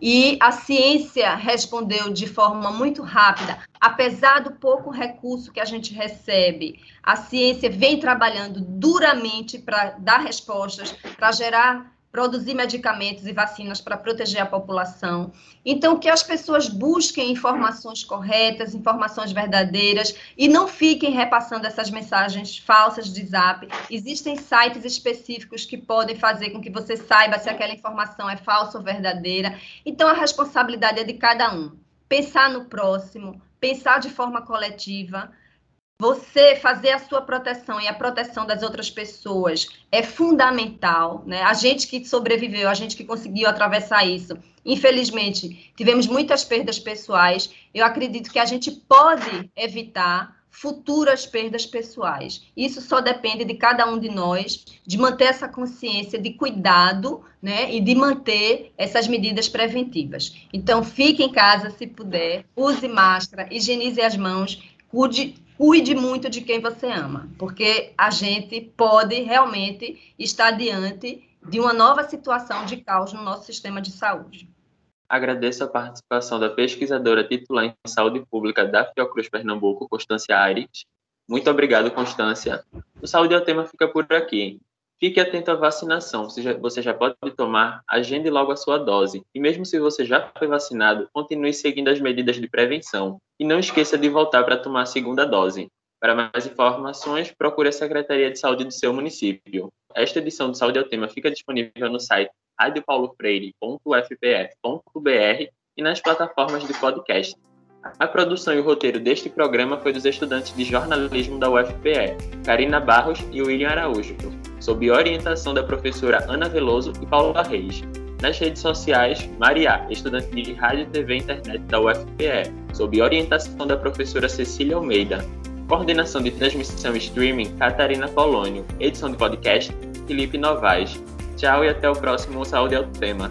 e a ciência respondeu de forma muito rápida, apesar do pouco recurso que a gente recebe. A ciência vem trabalhando duramente para dar respostas, para gerar produzir medicamentos e vacinas para proteger a população. Então, que as pessoas busquem informações corretas, informações verdadeiras e não fiquem repassando essas mensagens falsas de zap. Existem sites específicos que podem fazer com que você saiba se aquela informação é falsa ou verdadeira. Então, a responsabilidade é de cada um. Pensar no próximo, pensar de forma coletiva, você fazer a sua proteção e a proteção das outras pessoas é fundamental, né? A gente que sobreviveu, a gente que conseguiu atravessar isso, infelizmente, tivemos muitas perdas pessoais. Eu acredito que a gente pode evitar futuras perdas pessoais. Isso só depende de cada um de nós, de manter essa consciência de cuidado, né, e de manter essas medidas preventivas. Então, fique em casa se puder, use máscara, higienize as mãos, cuide cuide muito de quem você ama, porque a gente pode realmente estar diante de uma nova situação de caos no nosso sistema de saúde. Agradeço a participação da pesquisadora titular em saúde pública da Fiocruz Pernambuco, Constância Aires. Muito obrigado, Constância. O Saúde é o tema fica por aqui. Fique atento à vacinação. Você já, você já pode tomar, agende logo a sua dose. E mesmo se você já foi vacinado, continue seguindo as medidas de prevenção. E não esqueça de voltar para tomar a segunda dose. Para mais informações, procure a Secretaria de Saúde do seu município. Esta edição do Saúde ao Tema fica disponível no site radiopaulofreire.ufpf.br e nas plataformas de podcast. A produção e o roteiro deste programa foi dos estudantes de jornalismo da UFPE, Karina Barros e William Araújo sob orientação da professora Ana Veloso e Paula Reis. Nas redes sociais, Maria, estudante de Rádio, TV e Internet da UFPE, sob orientação da professora Cecília Almeida. Coordenação de transmissão e streaming, Catarina Polônio. Edição de podcast, Felipe Novaes. Tchau e até o próximo Saúde ao Tema.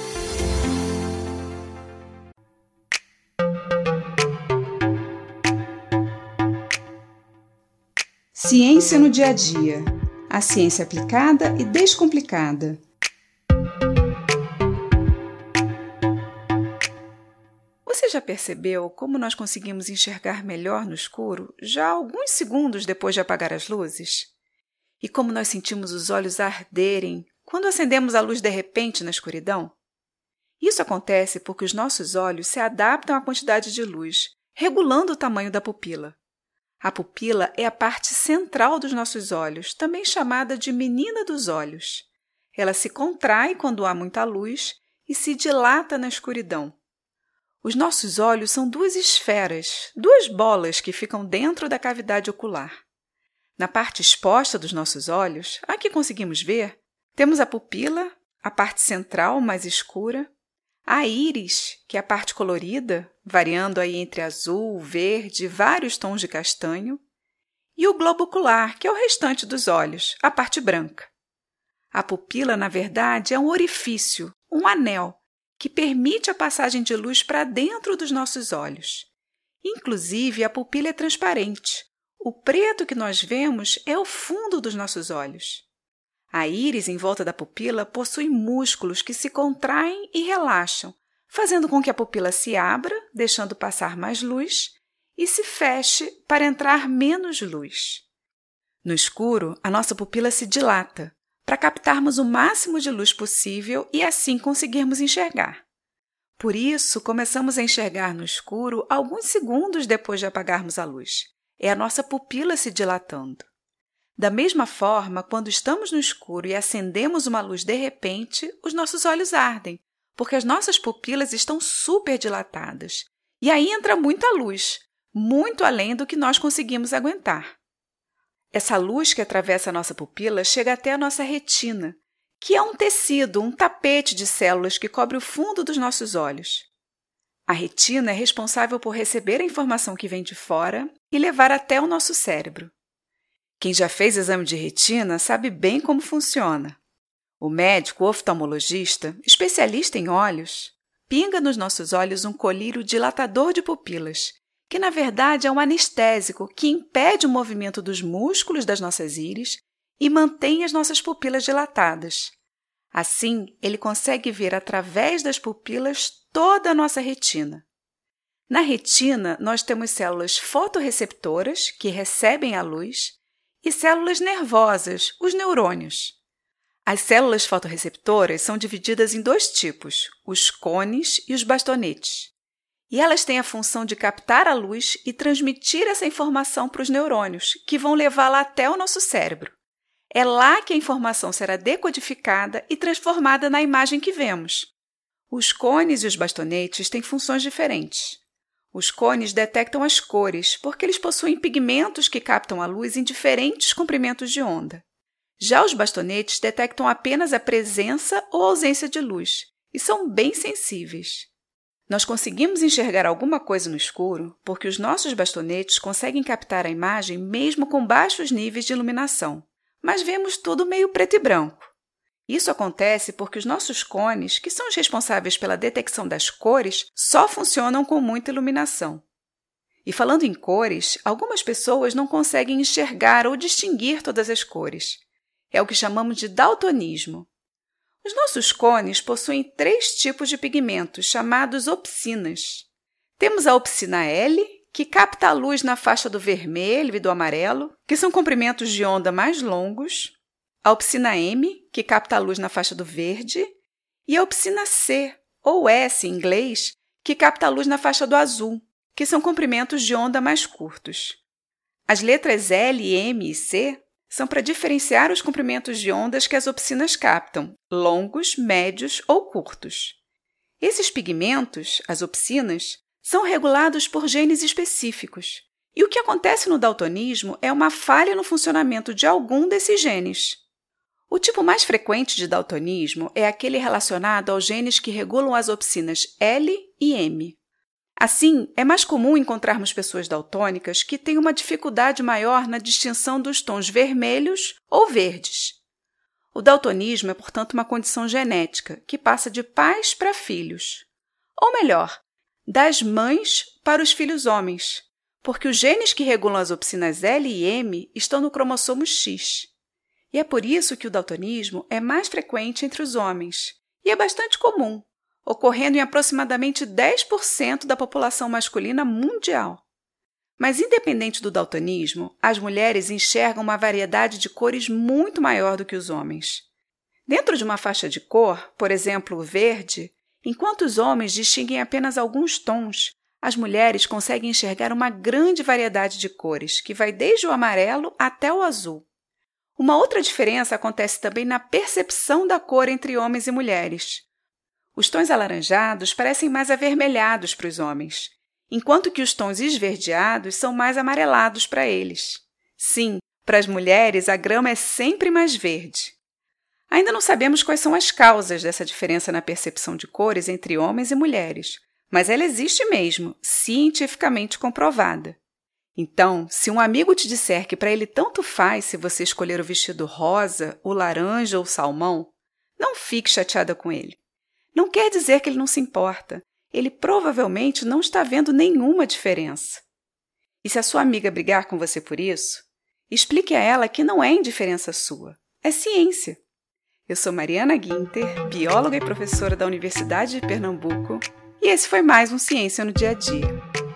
Ciência no dia a dia. A ciência aplicada e descomplicada. Você já percebeu como nós conseguimos enxergar melhor no escuro já alguns segundos depois de apagar as luzes? E como nós sentimos os olhos arderem quando acendemos a luz de repente na escuridão? Isso acontece porque os nossos olhos se adaptam à quantidade de luz, regulando o tamanho da pupila. A pupila é a parte central dos nossos olhos, também chamada de menina dos olhos. Ela se contrai quando há muita luz e se dilata na escuridão. Os nossos olhos são duas esferas, duas bolas que ficam dentro da cavidade ocular. Na parte exposta dos nossos olhos, a que conseguimos ver, temos a pupila, a parte central mais escura, a íris, que é a parte colorida, variando aí entre azul, verde, vários tons de castanho, e o globo ocular, que é o restante dos olhos, a parte branca. A pupila, na verdade, é um orifício, um anel, que permite a passagem de luz para dentro dos nossos olhos. Inclusive, a pupila é transparente. O preto que nós vemos é o fundo dos nossos olhos. A íris em volta da pupila possui músculos que se contraem e relaxam, fazendo com que a pupila se abra, deixando passar mais luz, e se feche para entrar menos luz. No escuro, a nossa pupila se dilata para captarmos o máximo de luz possível e assim conseguirmos enxergar. Por isso, começamos a enxergar no escuro alguns segundos depois de apagarmos a luz. É a nossa pupila se dilatando. Da mesma forma, quando estamos no escuro e acendemos uma luz de repente, os nossos olhos ardem, porque as nossas pupilas estão super dilatadas. E aí entra muita luz, muito além do que nós conseguimos aguentar. Essa luz que atravessa a nossa pupila chega até a nossa retina, que é um tecido, um tapete de células que cobre o fundo dos nossos olhos. A retina é responsável por receber a informação que vem de fora e levar até o nosso cérebro. Quem já fez exame de retina sabe bem como funciona. O médico oftalmologista, especialista em olhos, pinga nos nossos olhos um colírio dilatador de pupilas, que na verdade é um anestésico que impede o movimento dos músculos das nossas íris e mantém as nossas pupilas dilatadas. Assim, ele consegue ver através das pupilas toda a nossa retina. Na retina, nós temos células fotorreceptoras, que recebem a luz, e células nervosas, os neurônios. As células fotorreceptoras são divididas em dois tipos, os cones e os bastonetes. E elas têm a função de captar a luz e transmitir essa informação para os neurônios, que vão levá-la até o nosso cérebro. É lá que a informação será decodificada e transformada na imagem que vemos. Os cones e os bastonetes têm funções diferentes. Os cones detectam as cores porque eles possuem pigmentos que captam a luz em diferentes comprimentos de onda. Já os bastonetes detectam apenas a presença ou ausência de luz e são bem sensíveis. Nós conseguimos enxergar alguma coisa no escuro porque os nossos bastonetes conseguem captar a imagem mesmo com baixos níveis de iluminação mas vemos tudo meio preto e branco. Isso acontece porque os nossos cones, que são os responsáveis pela detecção das cores, só funcionam com muita iluminação. E falando em cores, algumas pessoas não conseguem enxergar ou distinguir todas as cores. É o que chamamos de daltonismo. Os nossos cones possuem três tipos de pigmentos chamados opsinas. Temos a opsina L, que capta a luz na faixa do vermelho e do amarelo, que são comprimentos de onda mais longos, a opsina M, que capta a luz na faixa do verde, e a opsina C, ou S em inglês, que capta a luz na faixa do azul, que são comprimentos de onda mais curtos. As letras L, M e C são para diferenciar os comprimentos de ondas que as opsinas captam, longos, médios ou curtos. Esses pigmentos, as opsinas, são regulados por genes específicos. E o que acontece no daltonismo é uma falha no funcionamento de algum desses genes. O tipo mais frequente de daltonismo é aquele relacionado aos genes que regulam as opsinas L e M. Assim, é mais comum encontrarmos pessoas daltônicas que têm uma dificuldade maior na distinção dos tons vermelhos ou verdes. O daltonismo é, portanto, uma condição genética que passa de pais para filhos. Ou melhor, das mães para os filhos homens, porque os genes que regulam as opsinas L e M estão no cromossomo X. E é por isso que o daltonismo é mais frequente entre os homens e é bastante comum, ocorrendo em aproximadamente 10% da população masculina mundial. Mas, independente do daltonismo, as mulheres enxergam uma variedade de cores muito maior do que os homens. Dentro de uma faixa de cor, por exemplo, o verde, Enquanto os homens distinguem apenas alguns tons, as mulheres conseguem enxergar uma grande variedade de cores, que vai desde o amarelo até o azul. Uma outra diferença acontece também na percepção da cor entre homens e mulheres. Os tons alaranjados parecem mais avermelhados para os homens, enquanto que os tons esverdeados são mais amarelados para eles. Sim, para as mulheres a grama é sempre mais verde. Ainda não sabemos quais são as causas dessa diferença na percepção de cores entre homens e mulheres, mas ela existe mesmo, cientificamente comprovada. Então, se um amigo te disser que para ele tanto faz se você escolher o vestido rosa, o laranja ou o salmão, não fique chateada com ele. Não quer dizer que ele não se importa. Ele provavelmente não está vendo nenhuma diferença. E se a sua amiga brigar com você por isso, explique a ela que não é indiferença sua, é ciência. Eu sou Mariana Guinter, bióloga e professora da Universidade de Pernambuco, e esse foi mais um Ciência no Dia a Dia.